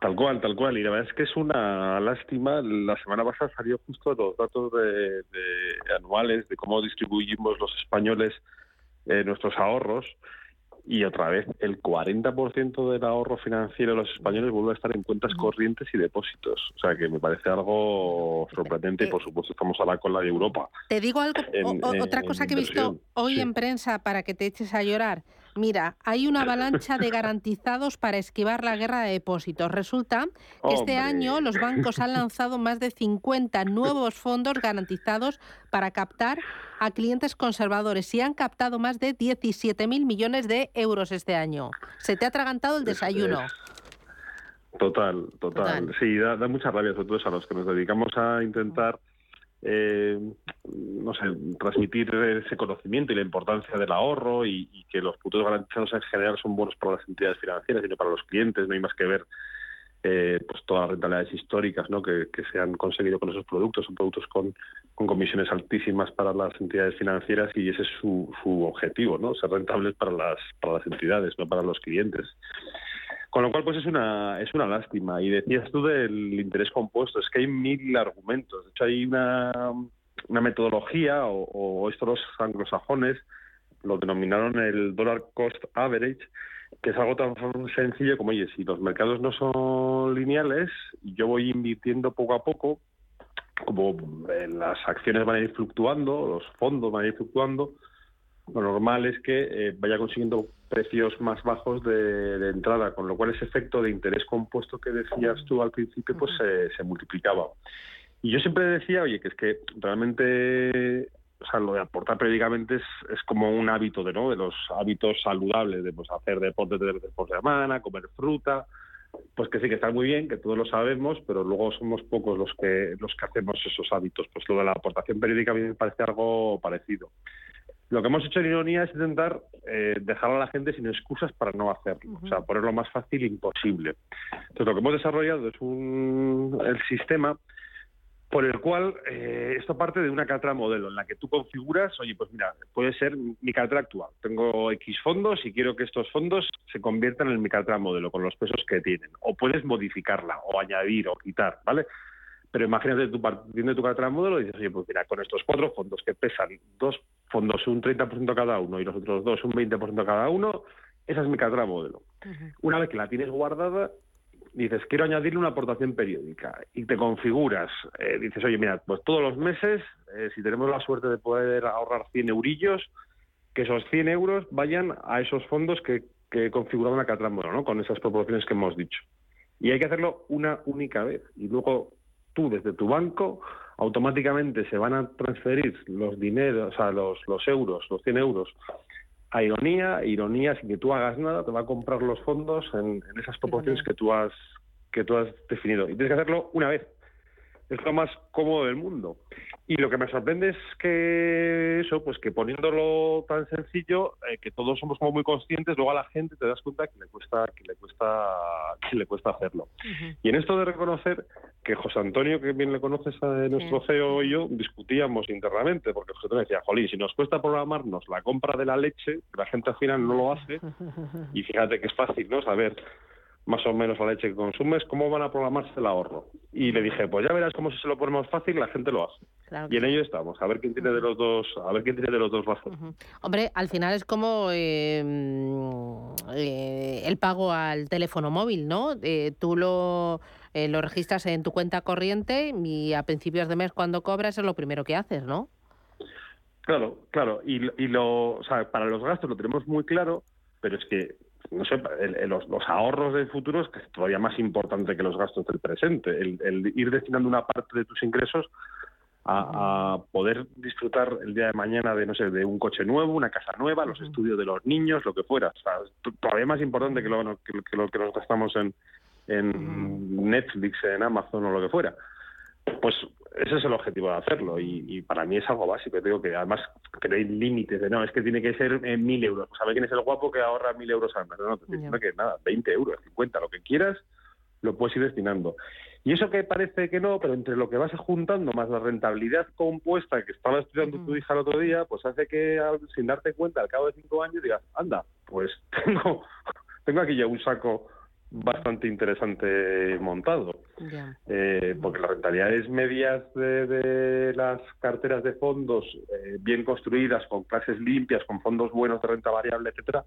Tal cual, tal cual. Y la verdad es que es una lástima. La semana pasada salió justo los datos de, anuales de cómo distribuimos los españoles eh, nuestros ahorros y otra vez el 40% del ahorro financiero de los españoles vuelve a estar en cuentas corrientes y depósitos. O sea que me parece algo sorprendente y por supuesto estamos a la cola de Europa. Te digo algo, otra cosa que he visto hoy en prensa para que te eches a llorar. Mira, hay una avalancha de [LAUGHS] garantizados para esquivar la guerra de depósitos. Resulta que este año los bancos han lanzado más de 50 nuevos fondos garantizados para captar a clientes conservadores y han captado más de 17.000 millones de euros este año. Se te ha atragantado el desayuno. Total, total, Sí, da, da mucha rabia, sobre todo a los que nos dedicamos a intentar eh, no sé, transmitir ese conocimiento y la importancia del ahorro y, que los puntos garantizados en general son buenos para las entidades financieras, sino para los clientes. No hay más que ver eh, pues todas las rentabilidades históricas ¿no? que, se han conseguido con esos productos. Son productos con, con, comisiones altísimas para las entidades financieras y ese es su, su objetivo, ¿no? ser rentables para las, para las entidades, no para los clientes. Con lo cual, pues es una, es una lástima. Y decías tú del interés compuesto, es que hay mil argumentos. De hecho, hay una, una metodología, o, o esto los anglosajones lo denominaron el dollar cost average, que es algo tan sencillo como, oye, si los mercados no son lineales, yo voy invirtiendo poco a poco, como las acciones van a ir fluctuando, los fondos van a ir fluctuando, lo normal es que eh, vaya consiguiendo precios más bajos de, entrada, con lo cual ese efecto de interés compuesto que decías tú al principio pues se, multiplicaba. Y yo siempre decía, oye, que es que realmente o sea, lo de aportar periódicamente es, es como un hábito de, ¿no? de los hábitos saludables, de pues, hacer deporte de veces por semana, comer fruta, pues que sí que está muy bien, que todos lo sabemos, pero luego somos pocos los que los que hacemos esos hábitos. Pues lo de la aportación periódica a mí me parece algo parecido. Lo que hemos hecho en Ironía es intentar eh, dejar a la gente sin excusas para no hacerlo, o sea, ponerlo más fácil imposible. Entonces, lo que hemos desarrollado es un, el sistema por el cual eh, esto parte de una cartera modelo en la que tú configuras, oye, pues mira, puede ser mi cartera actual. Tengo X fondos y quiero que estos fondos se conviertan en mi cartera modelo con los pesos que tienen. O puedes modificarla o añadir o quitar, ¿vale? Pero imagínate tú partiendo de tu cartera modelo y dices, oye, pues mira, con estos cuatro fondos que pesan dos fondos un 30% cada uno y los otros dos un 20% cada uno, esa es mi cartera modelo. Una vez que la tienes guardada, dices, quiero añadirle una aportación periódica y te configuras. Eh, dices, oye, mira, pues todos los meses, eh, si tenemos la suerte de poder ahorrar 100 eurillos, que esos 100 euros vayan a esos fondos que, que he configurado en la cartera modelo, ¿no? Con esas proporciones que hemos dicho. Y hay que hacerlo una única vez. Y luego tú desde tu banco automáticamente se van a transferir los dineros, o sea, los, los euros, los 100 euros a Ironía, Ironía sin que tú hagas nada te va a comprar los fondos en, en esas proporciones que tú has que tú has definido. Y tienes que hacerlo una vez es lo más cómodo del mundo. Y lo que me sorprende es que eso, pues que poniéndolo tan sencillo, eh, que todos somos como muy conscientes, luego a la gente te das cuenta que le cuesta, que le cuesta, [LAUGHS] que le cuesta hacerlo. Y en esto de reconocer que José Antonio, que bien le conoces a nuestro CEO y yo, discutíamos internamente, porque José Antonio decía, Jolín, si nos cuesta programarnos la compra de la leche, la gente al final no lo hace, [LAUGHS] y fíjate que es fácil, ¿no? Saber más o menos la leche que consumes, ¿cómo van a programarse el ahorro? Y le dije, pues ya verás cómo si se lo ponemos fácil, la gente lo hace. y en ello estamos, a ver quién tiene de los dos, a ver quién tiene de los dos razón. Hombre, al final es como em, eh, el pago al teléfono móvil, ¿no? Eh, tú lo, eh, lo registras en tu cuenta corriente y a principios de mes cuando cobras es lo primero que haces, ¿no? Claro, claro. Y, y lo, o sea, para los gastos lo tenemos muy claro, pero es que no sé, los, ahorros del futuro es que es todavía más importante que los gastos del presente. El, ir destinando una parte de tus ingresos a, poder disfrutar el día de mañana de, no sé, de un coche nuevo, una casa nueva, los estudios de los niños, lo que fuera. todavía más importante que lo, que, lo que nos gastamos en, en Netflix, en Amazon o lo que fuera. Pues ese es el objetivo de hacerlo y, para mí es algo básico. Digo que además no hay límites de no, es que tiene que ser en mil euros. Pues quién es el guapo que ahorra mil euros al mes? No, te estoy que nada, 20 euros, 50, lo que quieras, lo puedes ir destinando. Y eso que parece que no, pero entre lo que vas juntando más la rentabilidad compuesta que estaba estudiando tu hija el otro día, pues hace que sin darte cuenta al cabo de cinco años digas, anda, pues [LAUGHS] tengo, tengo aquí ya un saco bastante interesante montado. Eh, porque las rentabilidades medias de, las carteras de fondos eh, bien construidas, con clases limpias, con fondos buenos de renta variable, etcétera,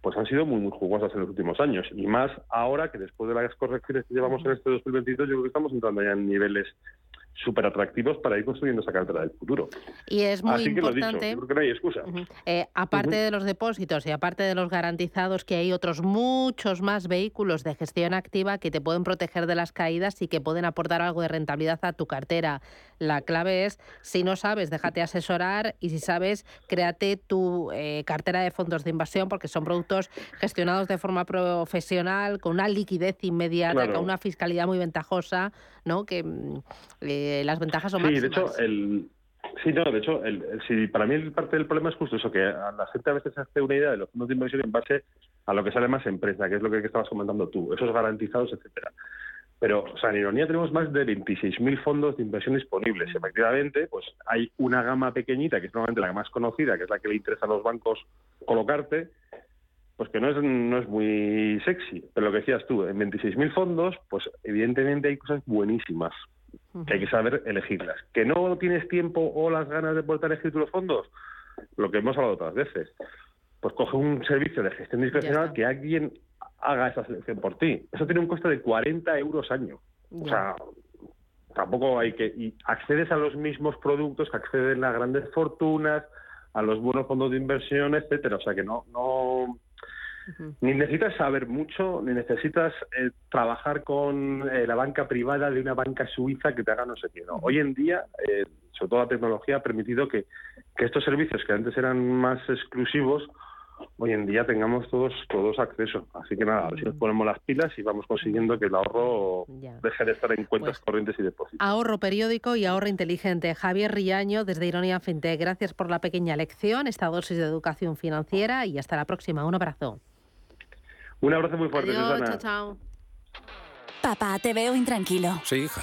pues han sido muy, muy jugosas en los últimos años. Y más ahora que después de las correcciones que llevamos en este 2022, yo creo que estamos entrando ya en niveles súper atractivos para ir construyendo esa cartera del futuro. Y es muy importante. porque no hay excusa. Eh, aparte de los depósitos y aparte de los garantizados, que hay otros muchos más vehículos de gestión activa que te pueden proteger de las caídas y que pueden aportar algo de rentabilidad a tu cartera. La clave es, si no sabes, déjate asesorar y si sabes, créate tu eh, cartera de fondos de inversión porque son productos gestionados de forma profesional, con una liquidez inmediata, con una fiscalidad muy ventajosa, ¿no? Que mm, las ventajas son sí, de hecho, el, Sí, no, de hecho, el, para mí parte del problema es justo eso, que a la gente a veces se hace una idea de los fondos de inversión en base a lo que sale más empresa, que es lo que, estabas comentando tú, esos garantizados, etcétera. Pero, o sea, en ironía tenemos más de 26.000 fondos de inversión disponibles. Efectivamente, pues hay una gama pequeñita, que es normalmente la más conocida, que es la que le interesa a los bancos colocarte, pues que no es, no es muy sexy. Pero lo que decías tú, en 26.000 fondos, pues evidentemente hay cosas buenísimas que hay que saber elegirlas. ¿Que no tienes tiempo o las ganas de poder elegir los fondos? Lo que hemos hablado otras veces. Pues coge un servicio de gestión discrecional que alguien haga esa selección por ti. Eso tiene un coste de 40 euros año. O sea, tampoco hay que... Y accedes a los mismos productos que acceden las grandes fortunas, a los buenos fondos de inversión, etcétera. O sea que no... no ni necesitas saber mucho, ni necesitas eh, trabajar con eh, la banca privada de una banca suiza que te haga no sé qué. Hoy en día, eh, sobre todo la tecnología ha permitido que, que estos servicios que antes eran más exclusivos, hoy en día tengamos todos todos acceso. Así que nada, a ver si nos ponemos las pilas y vamos consiguiendo que el ahorro deje de estar en cuentas pues corrientes y depósitos. Ahorro periódico y ahorro inteligente. Javier Riaño, desde Ironía FinTech, gracias por la pequeña lección, esta dosis de educación financiera y hasta la próxima. Un abrazo. Un abrazo muy fuerte, Adiós, Susana. Chao, chao. Papá, te veo intranquilo. Sí, hija.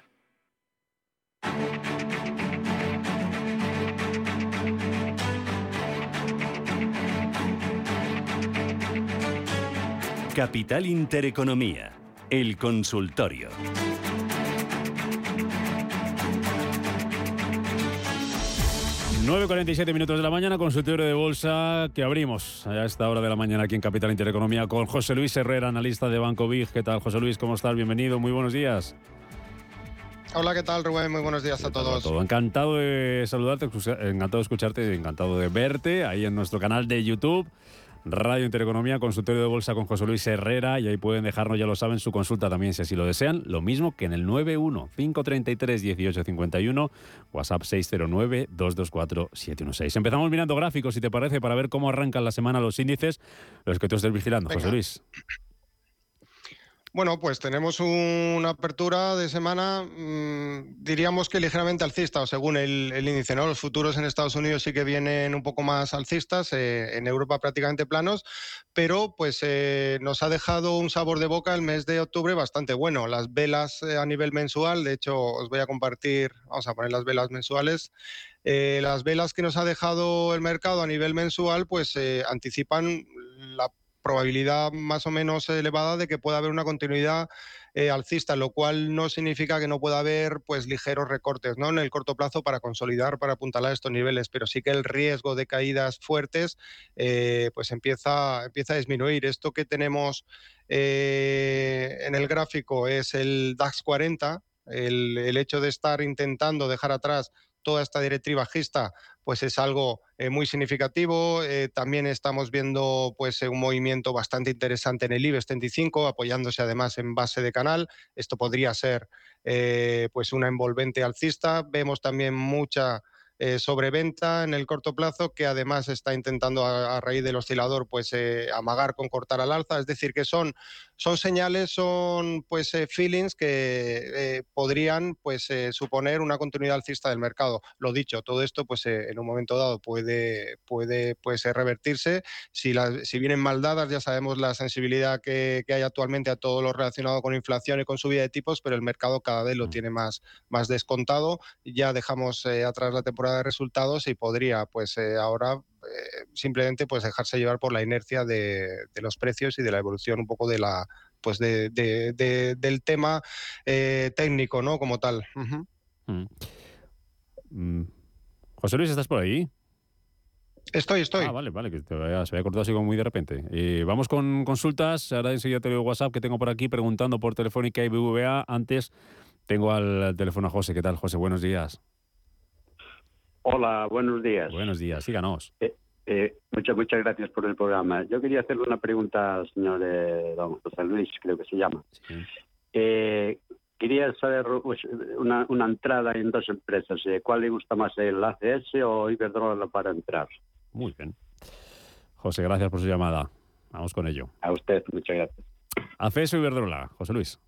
Capital Intereconomía, el consultorio. ...9.47 minutos de la mañana, consultorio de bolsa que abrimos a esta hora de la mañana aquí en Capital Intereconomía con José Luis Herrera, analista de Banco Big. ¿Qué tal, José Luis? ¿Cómo estás? Bienvenido, muy buenos días. Hola, ¿qué tal, Rubén? Muy buenos días a todos. Todo. Encantado de saludarte, encantado de escucharte, encantado de verte ahí en nuestro canal de YouTube. Radio Intereconomía, consultorio de bolsa con José Luis Herrera y ahí pueden dejarnos, ya lo saben, su consulta también si así lo desean. Lo mismo que en el 91-533-1851, WhatsApp 609-224-716. Empezamos mirando gráficos, si te parece, para ver cómo arrancan la semana los índices, los que tú estés vigilando, José Luis. Bueno, pues tenemos una apertura de semana, mmm, diríamos que ligeramente alcista, o según el, índice, ¿no? Los futuros en Estados Unidos sí que vienen un poco más alcistas, eh, en Europa prácticamente planos, pero pues eh, nos ha dejado un sabor de boca el mes de octubre bastante bueno. Las velas eh, a nivel mensual, de hecho os voy a compartir, vamos a poner las velas mensuales. las velas que nos ha dejado el mercado a nivel mensual, pues anticipan la probabilidad más o menos elevada de que pueda haber una continuidad eh, alcista, lo cual no significa que no pueda haber pues ligeros recortes ¿no? en el corto plazo para consolidar, para apuntalar estos niveles, pero sí que el riesgo de caídas fuertes eh, pues empieza, empieza a disminuir. Esto que tenemos eh, en el gráfico es el DAX 40, el, el, hecho de estar intentando dejar atrás toda esta directriz bajista pues es algo eh, muy significativo. Eh, también estamos viendo pues un movimiento bastante interesante en el IBEX 35, apoyándose además en base de canal. Esto podría ser eh, pues una envolvente alcista. Vemos también mucha eh, sobreventa en el corto plazo que además está intentando a, raíz del oscilador pues eh, amagar con cortar al alza, es decir que son, son señales, son pues eh, feelings que podrían pues suponer una continuidad alcista del mercado. Lo dicho, todo esto pues en un momento dado puede, puede pues revertirse. Si, si vienen mal dadas ya sabemos la sensibilidad que, que, hay actualmente a todo lo relacionado con inflación y con subida de tipos, pero el mercado cada vez lo mm. tiene más, más descontado. Ya dejamos atrás la temporada de resultados y podría pues eh, ahora eh, simplemente pues dejarse llevar por la inercia de, los precios y de la evolución un poco de la pues de, del tema eh, técnico no como tal mm. Mm. José Luis estás por ahí Estoy, estoy. Ah, vale, vale, que se había cortado así como muy de repente. vamos con consultas. Ahora enseguida te doy WhatsApp que tengo por aquí preguntando por Telefónica y BVA. Antes tengo al teléfono a José. ¿Qué tal, José? Buenos días. Hola, buenos días. Buenos días, síganos. Eh, eh, muchas, muchas gracias por el programa. Yo quería hacerle una pregunta al señor eh, don José Luis, creo que se llama. quería saber pues, una, una, entrada en dos empresas. ¿Cuál le gusta más, el ACS o Iberdrola para entrar? Muy bien. José, gracias por su llamada. Vamos con ello. A usted, muchas gracias. ACS o Iberdrola, José Luis.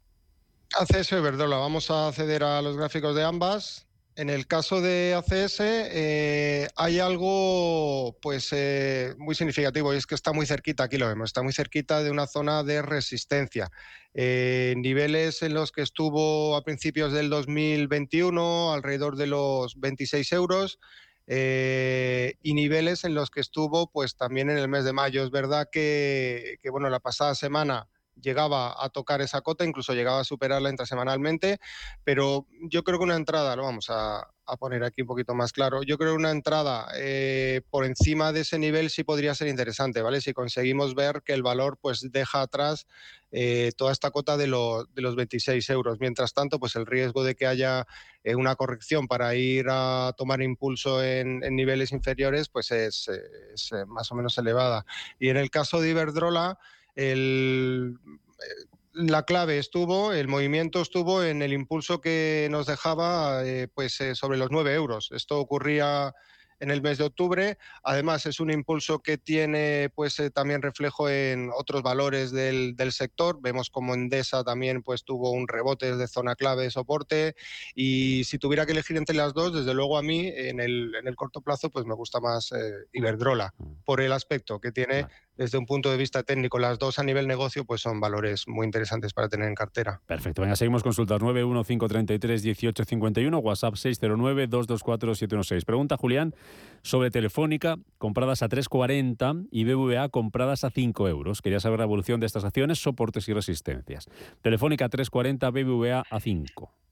ACS o Iberdrola. Vamos a acceder a los gráficos de ambas. En el caso de ACS eh, hay algo pues eh, muy significativo y es que está muy cerquita, aquí lo vemos, está muy cerquita de una zona de resistencia. Eh, niveles en los que estuvo a principios del 2021 alrededor de los 26 euros. y niveles en los que estuvo pues también en el mes de mayo. Es verdad que, que bueno, la pasada semana llegaba a tocar esa cota, incluso llegaba a superarla intrasemanalmente, pero yo creo que una entrada, lo vamos a, poner aquí un poquito más claro, yo creo que una entrada eh, por encima de ese nivel sí podría ser interesante, ¿vale? Si conseguimos ver que el valor pues deja atrás eh, toda esta cota de, de, los 26 euros. Mientras tanto, pues el riesgo de que haya eh, una corrección para ir a tomar impulso en, niveles inferiores, pues es, es más o menos elevada. Y en el caso de Iberdrola, el, eh, la clave estuvo, el movimiento estuvo en el impulso que nos dejaba eh, pues, eh, sobre los 9 euros. Esto ocurría en el mes de octubre. Además, es un impulso que tiene pues, eh, también reflejo en otros valores del, sector. Vemos como Endesa también pues, tuvo un rebote desde zona clave de soporte. Y si tuviera que elegir entre las dos, desde luego a mí, en el, en el corto plazo, pues me gusta más Iberdrola, mm. por el aspecto que tiene desde un punto de vista técnico. Las dos a nivel negocio pues son valores muy interesantes para tener en cartera. Perfecto. Venga, seguimos consultas 915331851, WhatsApp 609 224 716. Pregunta Julián sobre Telefónica, compradas a 3,40 y BBVA compradas a 5 euros. Quería saber la evolución de estas acciones, soportes y resistencias. Telefónica 3,40, BBVA a 5.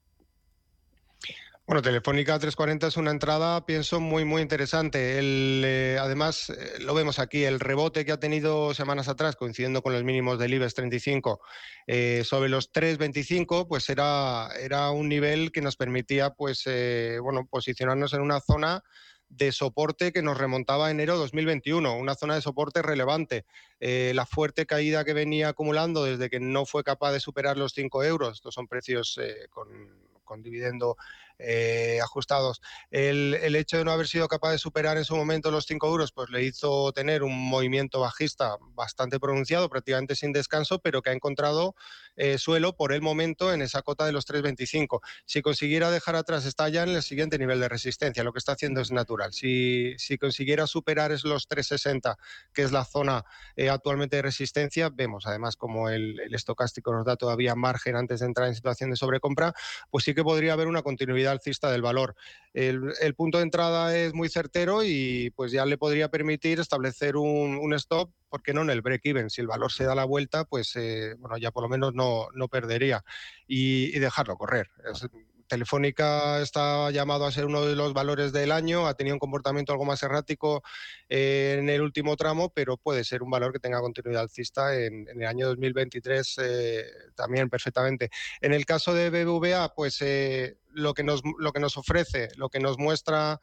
Bueno, Telefónica 340 es una entrada, pienso, muy, muy interesante. El, eh, además, eh, lo vemos aquí, el rebote que ha tenido semanas atrás, coincidiendo con los mínimos del IBEX 35, eh, sobre los 325, pues era, era un nivel que nos permitía, pues, bueno, posicionarnos en una zona de soporte que nos remontaba a enero 2021, una zona de soporte relevante. Eh, la fuerte caída que venía acumulando desde que no fue capaz de superar los 5 euros, estos son precios eh, con, con dividendo eh, ajustados. El, hecho de no haber sido capaz de superar en su momento los 5 euros, pues le hizo tener un movimiento bajista bastante pronunciado, prácticamente sin descanso, pero que ha encontrado eh, suelo por el momento en esa cota de los 3,25. Si consiguiera dejar atrás, está ya en el siguiente nivel de resistencia, lo que está haciendo es natural. Si, si consiguiera superar es los 3,60, que es la zona eh, actualmente de resistencia, vemos además como el, el estocástico nos da todavía margen antes de entrar en situación de sobrecompra, pues sí que podría haber una continuidad alcista del valor. El, punto de entrada es muy certero y pues ya le podría permitir establecer un, stop, porque no en el break-even? Si el valor se da la vuelta, pues eh, bueno, ya por lo menos no, no perdería y, dejarlo correr. Telefónica está llamado a ser uno de los valores del año, ha tenido un comportamiento algo más errático eh, en el último tramo, pero puede ser un valor que tenga continuidad alcista en, el año 2023 eh, también perfectamente. En el caso de BBVA, pues lo, que nos, lo que nos ofrece, lo que nos muestra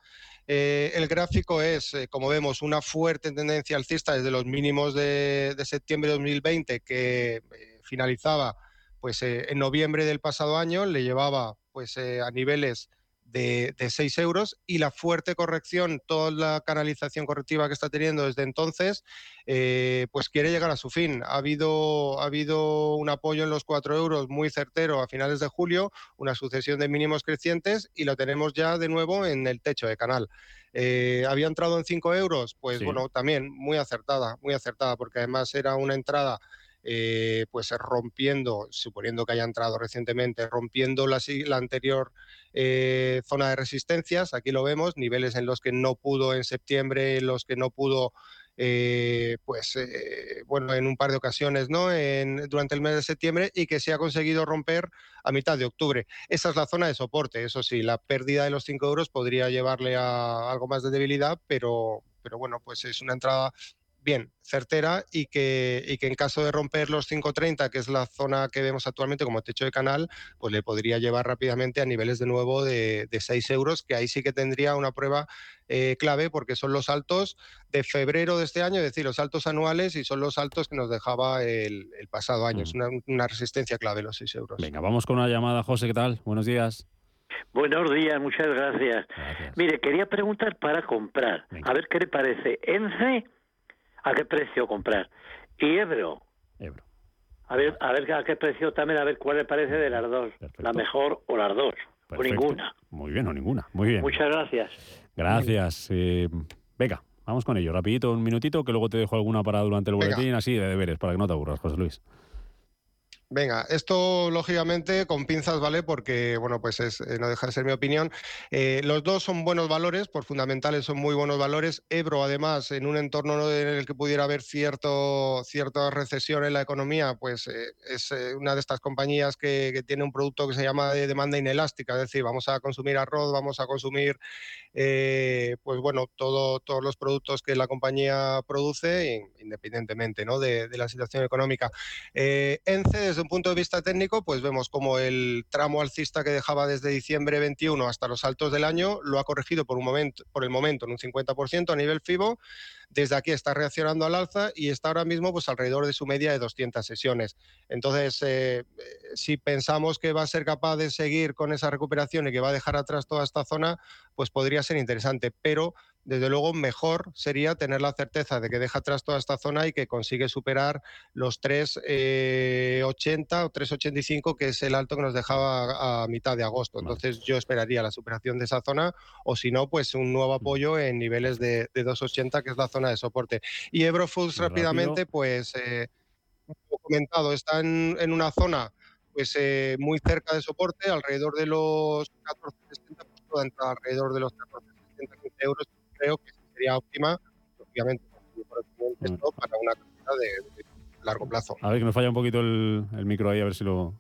el gráfico es, como vemos, una fuerte tendencia alcista desde los mínimos de, de septiembre de 2020 que finalizaba pues eh, en noviembre del pasado año le llevaba pues eh, a niveles de, de, 6 euros y la fuerte corrección, toda la canalización correctiva que está teniendo desde entonces, eh, pues quiere llegar a su fin. Ha habido, ha habido un apoyo en los 4 euros muy certero a finales de julio, una sucesión de mínimos crecientes y lo tenemos ya de nuevo en el techo de canal. había entrado en 5 euros, pues bueno, también muy acertada, muy acertada, porque además era una entrada eh, pues rompiendo, suponiendo que haya entrado recientemente, rompiendo la, anterior eh, zona de resistencias, aquí lo vemos, niveles en los que no pudo en septiembre, en los que no pudo eh, pues bueno, en un par de ocasiones ¿no? durante el mes de septiembre y que se ha conseguido romper a mitad de octubre. Esa es la zona de soporte, eso sí, la pérdida de los 5 euros podría llevarle a algo más de debilidad, pero, pero bueno, pues es una entrada bien, certera y que, y que en caso de romper los 5.30, que es la zona que vemos actualmente como techo de canal, pues le podría llevar rápidamente a niveles de nuevo de, de 6 euros, que ahí sí que tendría una prueba eh, clave porque son los altos de febrero de este año, es decir, los altos anuales y son los altos que nos dejaba el, pasado año. Es mm. una, resistencia clave los 6 euros. Venga, vamos con una llamada, José, ¿qué tal? Buenos días. Buenos días, muchas gracias. Mire, quería preguntar para comprar, a ver qué le parece. ENCE a qué precio comprar. Y Ebro. Ebro. A ver, a ver a qué precio también, a ver cuál le parece de las dos. La mejor o las dos. O ninguna. Muy bien, o ninguna. Muy bien. Muchas gracias. Gracias. Eh, venga, vamos con ello. Rapidito, un minutito, que luego te dejo alguna para durante el boletín, así de deberes, para que no te aburras, José Luis. Venga, esto lógicamente con pinzas, ¿vale? Porque, bueno, pues es, eh, no deja de ser mi opinión. Eh, los dos son buenos valores, por fundamentales son muy buenos valores. Ebro, además, en un entorno en el que pudiera haber cierto, cierta recesión en la economía, pues eh, es una de estas compañías que, tiene un producto que se llama de demanda inelástica, es decir, vamos a consumir arroz, vamos a consumir, pues bueno, todo, todos los productos que la compañía produce, independientemente ¿no? de, la situación económica. ENCE, desde un punto de vista técnico, pues vemos como el tramo alcista que dejaba desde diciembre 21 hasta los altos del año lo ha corregido por, un momento, por el momento en un 50% a nivel FIBO desde aquí está reaccionando al alza y está ahora mismo pues alrededor de su media de 200 sesiones. Entonces, eh, eh, si pensamos que va a ser capaz de seguir con esa recuperación y que va a dejar atrás toda esta zona, pues podría ser interesante, pero desde luego mejor sería tener la certeza de que deja atrás toda esta zona y que consigue superar los 3,80 eh, o 3,85 que es el alto que nos dejaba a, mitad de agosto. Entonces yo esperaría la superación de esa zona o si no, pues un nuevo apoyo en niveles de, de 2,80 que es la zona de soporte. Y Eurofoods rápidamente, pues, eh, como comentado, está en, en, una zona pues eh, muy cerca de soporte, alrededor de los 14,60, pues puede entrar alrededor de los 14,60 euros, creo que sería óptima, obviamente, mm. para una cartera de, de, largo plazo. A ver, que nos falla un poquito el, el micro ahí, a ver si lo